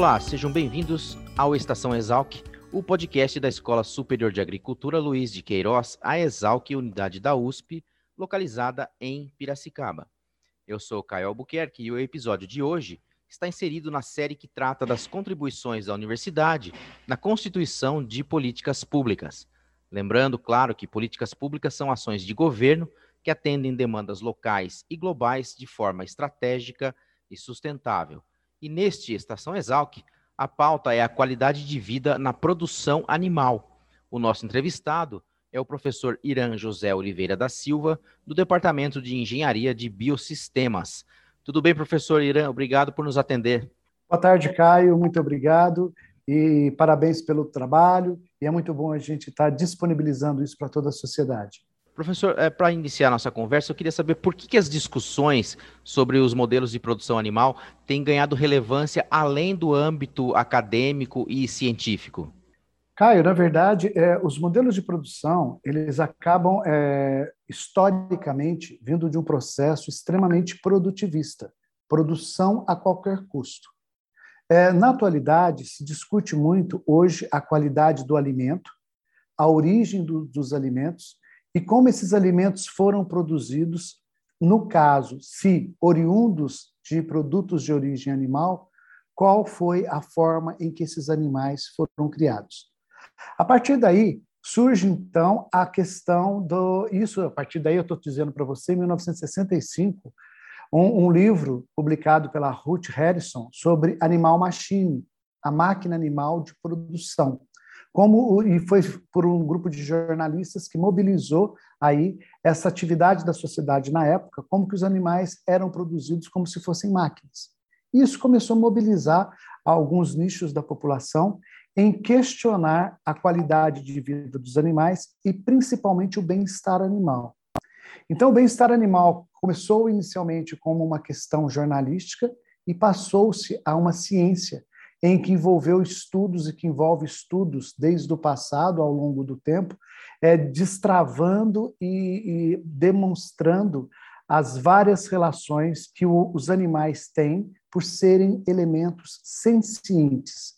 Olá, sejam bem-vindos ao Estação Exalc, o podcast da Escola Superior de Agricultura Luiz de Queiroz, a Exalc, unidade da USP, localizada em Piracicaba. Eu sou Caio Albuquerque e o episódio de hoje está inserido na série que trata das contribuições da universidade na constituição de políticas públicas. Lembrando, claro, que políticas públicas são ações de governo que atendem demandas locais e globais de forma estratégica e sustentável e neste Estação Exalc, a pauta é a qualidade de vida na produção animal. O nosso entrevistado é o professor Irã José Oliveira da Silva, do Departamento de Engenharia de Biosistemas. Tudo bem, professor Irã? Obrigado por nos atender. Boa tarde, Caio. Muito obrigado e parabéns pelo trabalho. E é muito bom a gente estar disponibilizando isso para toda a sociedade. Professor, é, para iniciar nossa conversa, eu queria saber por que, que as discussões sobre os modelos de produção animal têm ganhado relevância além do âmbito acadêmico e científico. Caio, na verdade, é, os modelos de produção eles acabam é, historicamente vindo de um processo extremamente produtivista, produção a qualquer custo. Na atualidade, se discute muito hoje a qualidade do alimento, a origem do, dos alimentos e como esses alimentos foram produzidos, no caso, se oriundos de produtos de origem animal, qual foi a forma em que esses animais foram criados. A partir daí, surge então a questão do. Isso, a partir daí, eu estou dizendo para você, em 1965, um, um, livro publicado pela Ruth Harrison sobre Animal Machine, a máquina animal de produção como e foi por um grupo de jornalistas que mobilizou aí essa atividade da sociedade na época, como que os animais eram produzidos como se fossem máquinas. Isso começou a mobilizar alguns nichos da população em questionar a qualidade de vida dos animais e principalmente o bem-estar animal. Então, o bem-estar animal começou inicialmente como uma questão jornalística e passou-se a uma ciência em que envolveu estudos e que envolve estudos desde o passado, ao longo do tempo, é, destravando e, e demonstrando as várias relações que o, os animais têm por serem elementos sencientes.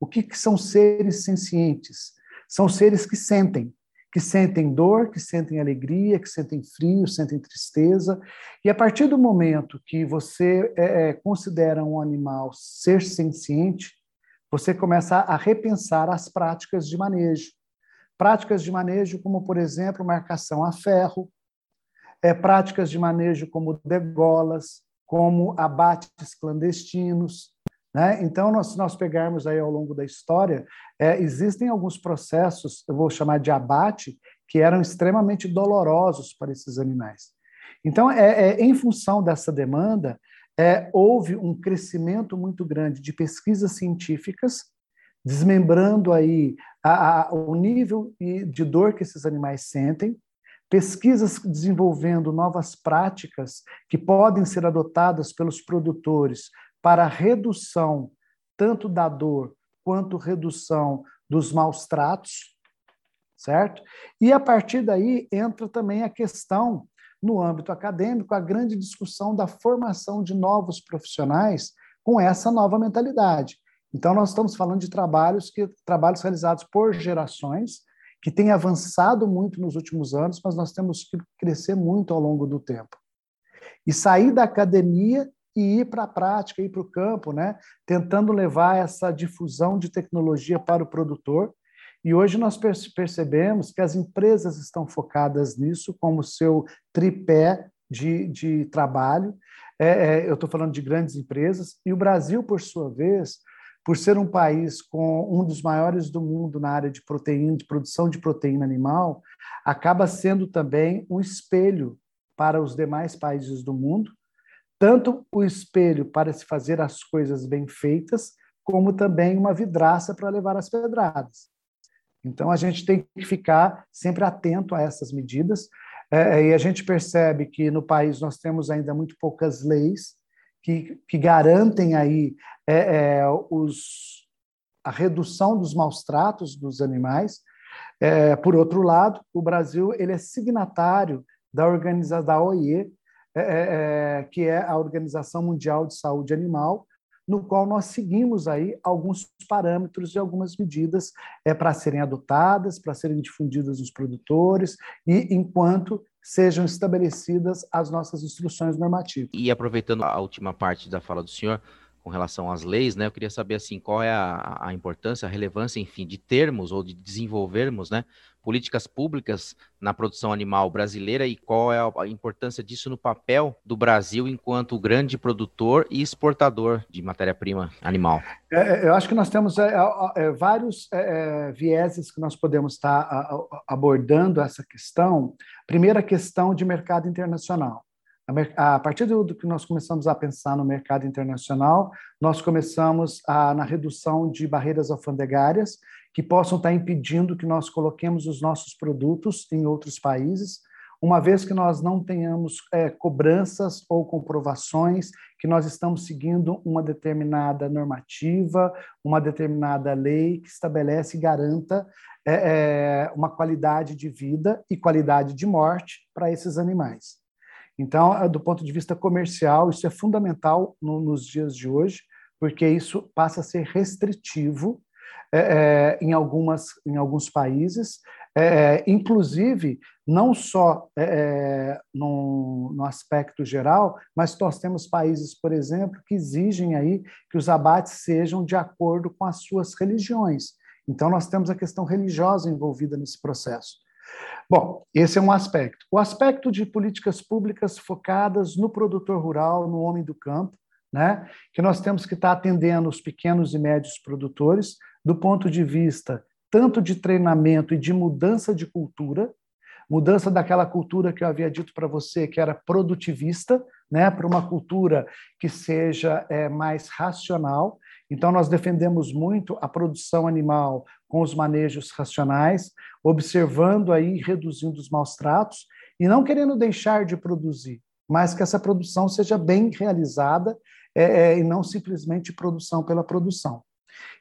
O que, que são seres sencientes? São seres que sentem, que sentem dor, que sentem alegria, que sentem frio, sentem tristeza. E a partir do momento que você é, é, considera um animal ser senciente, você começa a repensar as práticas de manejo. Práticas de manejo como, por exemplo, marcação a ferro, é, práticas de manejo como degolas, como abates clandestinos, né? Então, nós, se nós pegarmos aí ao longo da história, é, existem alguns processos, eu vou chamar de abate, que eram extremamente dolorosos para esses animais. Então, é, é em função dessa demanda, é, houve um crescimento muito grande de pesquisas científicas, desmembrando aí a, a, o nível de dor que esses animais sentem, pesquisas desenvolvendo novas práticas que podem ser adotadas pelos produtores para redução tanto da dor quanto redução dos maus tratos, certo? E a partir daí entra também a questão no âmbito acadêmico a grande discussão da formação de novos profissionais com essa nova mentalidade. Então nós estamos falando de trabalhos que trabalhos realizados por gerações que têm avançado muito nos últimos anos, mas nós temos que crescer muito ao longo do tempo. E sair da academia e ir para a prática, ir para o campo, né? tentando levar essa difusão de tecnologia para o produtor. E hoje nós percebemos que as empresas estão focadas nisso como seu tripé de, de trabalho. É, é, eu estou falando de grandes empresas. E o Brasil, por sua vez, por ser um país com um dos maiores do mundo na área de proteína, de produção de proteína animal, acaba sendo também um espelho para os demais países do mundo, tanto o espelho para se fazer as coisas bem feitas, como também uma vidraça para levar as pedradas. Então, a gente tem que ficar sempre atento a essas medidas. É, e a gente percebe que no país nós temos ainda muito poucas leis que, que garantem aí é, é, os, a redução dos maus tratos dos animais. É, por outro lado, o Brasil ele é signatário da organização da OIE, é, é, que é a Organização Mundial de Saúde Animal, no qual nós seguimos aí alguns parâmetros e algumas medidas é, para serem adotadas, para serem difundidas nos produtores, e enquanto sejam estabelecidas as nossas instruções normativas. E aproveitando a última parte da fala do senhor, com relação às leis, né? Eu queria saber assim qual é a, a importância, a relevância, enfim, de termos ou de desenvolvermos, né, políticas públicas na produção animal brasileira e qual é a importância disso no papel do Brasil enquanto grande produtor e exportador de matéria-prima animal. É, é eu acho que nós temos é, é, é vários é, vieses que nós podemos estar abordando essa questão. Primeira questão de mercado internacional. A partir do que nós começamos a pensar no mercado internacional, nós começamos a, na redução de barreiras alfandegárias que possam estar impedindo que nós coloquemos os nossos produtos em outros países, uma vez que nós não tenhamos é, cobranças ou comprovações que nós estamos seguindo uma determinada normativa, uma determinada lei que estabelece e garanta é, é, uma qualidade de vida e qualidade de morte para esses animais. Então, é, do ponto de vista comercial, isso é fundamental no, nos dias de hoje, porque isso passa a ser restritivo é, é, em, algumas, em alguns países, é, inclusive não só é, no, no, aspecto geral, mas nós temos países, por exemplo, que exigem aí que os abates sejam de acordo com as suas religiões. Então, nós temos a questão religiosa envolvida nesse processo. Bom, esse é um aspecto. O aspecto de políticas públicas focadas no produtor rural, no homem do campo, né? que nós temos que estar atendendo os pequenos e médios produtores do ponto de vista tanto de treinamento e de mudança de cultura, mudança daquela cultura que eu havia dito para você que era produtivista, né, para uma cultura que seja é, mais racional. Então, nós defendemos muito a produção animal com os manejos racionais, observando aí, reduzindo os maus tratos e não querendo deixar de produzir, mas que essa produção seja bem realizada é, é, e não simplesmente produção pela produção.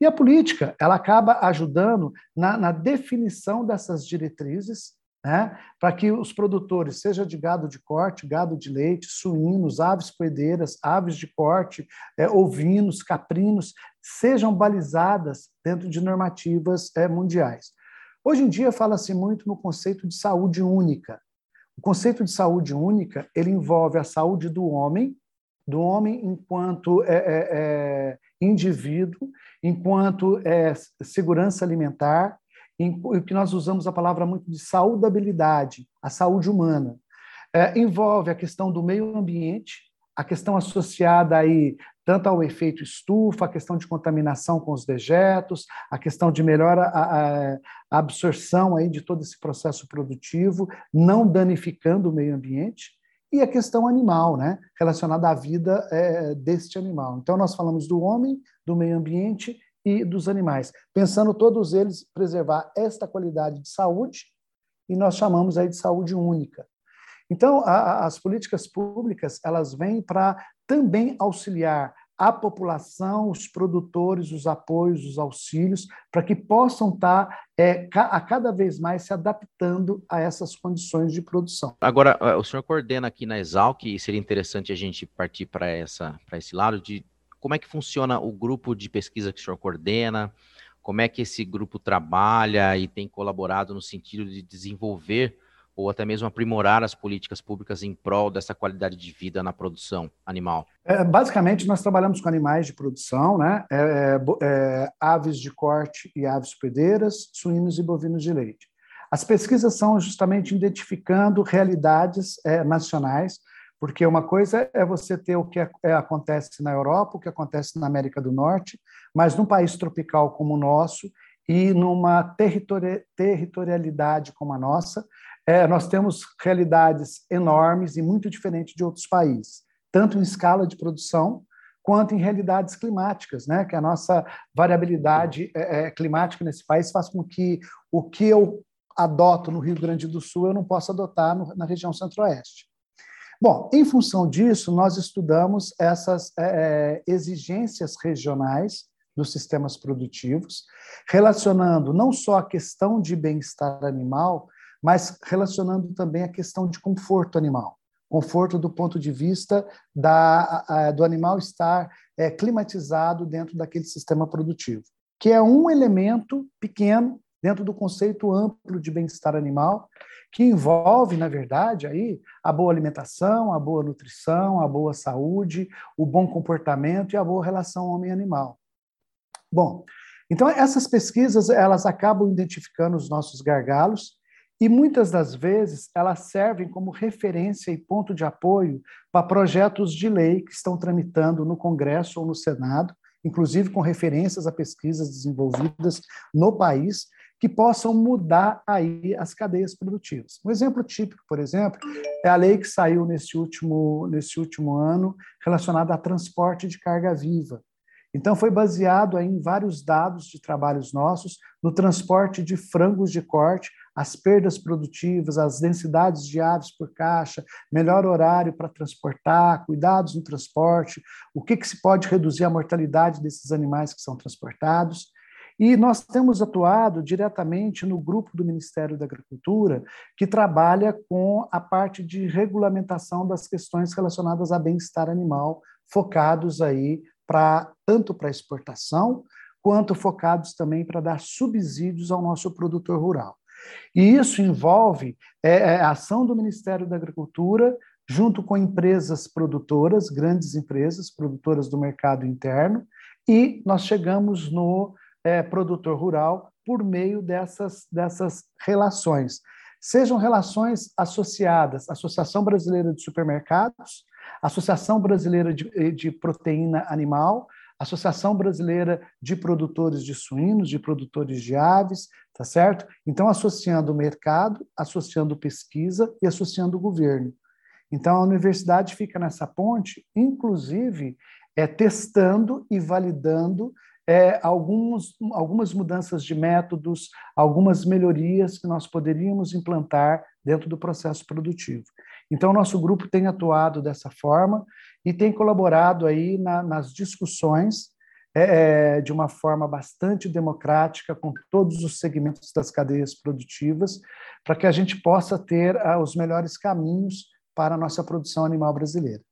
E a política, ela acaba ajudando na, na definição dessas diretrizes, né, para que os produtores, seja de gado de corte, gado de leite, suínos, aves poedeiras, aves de corte, é, ovinos, caprinos, sejam balizadas dentro de normativas é, mundiais. Hoje em dia fala-se muito no conceito de saúde única. O conceito de saúde única ele envolve a saúde do homem, do homem enquanto é, é, é indivíduo, enquanto é, segurança alimentar, em, que nós usamos a palavra muito de saudabilidade, a saúde humana. É, envolve a questão do meio ambiente, a questão associada aí tanto ao efeito estufa, a questão de contaminação com os dejetos, a questão de melhor a, a absorção aí de todo esse processo produtivo, não danificando o meio ambiente, e a questão animal, né, relacionada à vida é, deste animal. Então, nós falamos do homem, do meio ambiente e dos animais, pensando todos eles preservar esta qualidade de saúde, e nós chamamos aí de saúde única. Então, a, as políticas públicas, elas vêm para também auxiliar a população, os produtores, os apoios, os auxílios, para que possam estar tá, é, a cada vez mais se adaptando a essas condições de produção. Agora, o senhor coordena aqui na Exalc, e seria interessante a gente partir para esse lado de como é que funciona o grupo de pesquisa que o senhor coordena, como é que esse grupo trabalha e tem colaborado no sentido de desenvolver ou até mesmo aprimorar as políticas públicas em prol dessa qualidade de vida na produção animal? É, basicamente, nós trabalhamos com animais de produção, né? É, é, é aves de corte e aves hospedeiras, suínos e bovinos de leite. As pesquisas são justamente identificando realidades é, nacionais, porque uma coisa é você ter o que é, acontece na Europa, o que acontece na América do Norte, mas num país tropical como o nosso e numa territorialidade como a nossa, é, nós temos realidades enormes e muito diferentes de outros países, tanto em escala de produção quanto em realidades climáticas, né? Que a nossa variabilidade é, é, climática nesse país faz com que o que eu adoto no Rio Grande do Sul eu não possa adotar no, na região centro-oeste. Bom, em função disso, nós estudamos essas é, é exigências regionais dos sistemas produtivos, relacionando não só a questão de bem-estar animal, mas relacionando também a questão de conforto animal. Conforto do ponto de vista da, a, do animal estar é, climatizado dentro daquele sistema produtivo, que é um elemento pequeno dentro do conceito amplo de bem-estar animal, que envolve, na verdade, aí a boa alimentação, a boa nutrição, a boa saúde, o bom comportamento e a boa relação homem-animal. Bom, então essas pesquisas elas acabam identificando os nossos gargalos e muitas das vezes elas servem como referência e ponto de apoio para projetos de lei que estão tramitando no Congresso ou no Senado, inclusive com referências a pesquisas desenvolvidas no país que possam mudar aí as cadeias produtivas. Um exemplo típico, por exemplo, é a lei que saiu nesse último, nesse último ano relacionada a transporte de carga viva. Então, foi baseado em vários dados de trabalhos nossos no transporte de frangos de corte, as perdas produtivas, as densidades de aves por caixa, melhor horário para transportar, cuidados no transporte, o que, que se pode reduzir a mortalidade desses animais que são transportados. E nós temos atuado diretamente no grupo do Ministério da Agricultura, que trabalha com a parte de regulamentação das questões relacionadas a bem-estar animal, focados aí para tanto para exportação, quanto focados também para dar subsídios ao nosso produtor rural. E isso envolve é, é, a ação do Ministério da Agricultura junto com empresas produtoras, grandes empresas produtoras do mercado interno, e nós chegamos no é, produtor rural por meio dessas, dessas relações. Sejam relações associadas à Associação Brasileira de Supermercados, Associação Brasileira de, eh, de Proteína Animal, Associação Brasileira de Produtores de Suínos, de Produtores de Aves, tá certo? Então, associando o mercado, associando pesquisa e associando o governo. Então, a universidade fica nessa ponte, inclusive é, testando e validando é, alguns, algumas mudanças de métodos, algumas melhorias que nós poderíamos implantar dentro do processo produtivo. Então, nosso grupo tem atuado dessa forma e tem colaborado aí na, nas discussões é, é, de uma forma bastante democrática com todos os segmentos das cadeias produtivas, para que a gente possa ter ah, os melhores caminhos para a nossa produção animal brasileira.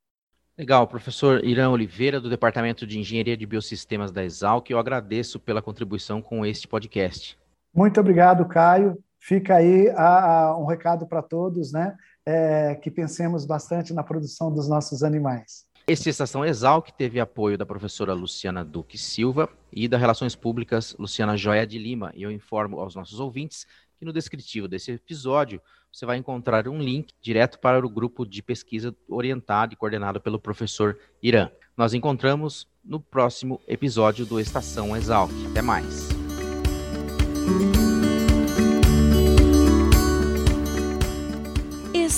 Legal, professor Irã Oliveira, do Departamento de Engenharia de Biosistemas da Exalc, eu agradeço pela contribuição com este podcast. Muito obrigado, Caio. Fica aí a, a, um recado para todos, né? É, que pensemos bastante na produção dos nossos animais. Esse Estação Exalc teve apoio da professora Luciana Duque Silva e da Relações Públicas Luciana Joia de Lima. E eu informo aos nossos ouvintes que no descritivo desse episódio você vai encontrar um link direto para o grupo de pesquisa orientado e coordenado pelo professor Irã. Nós encontramos no próximo episódio do Estação Exalc. Até mais.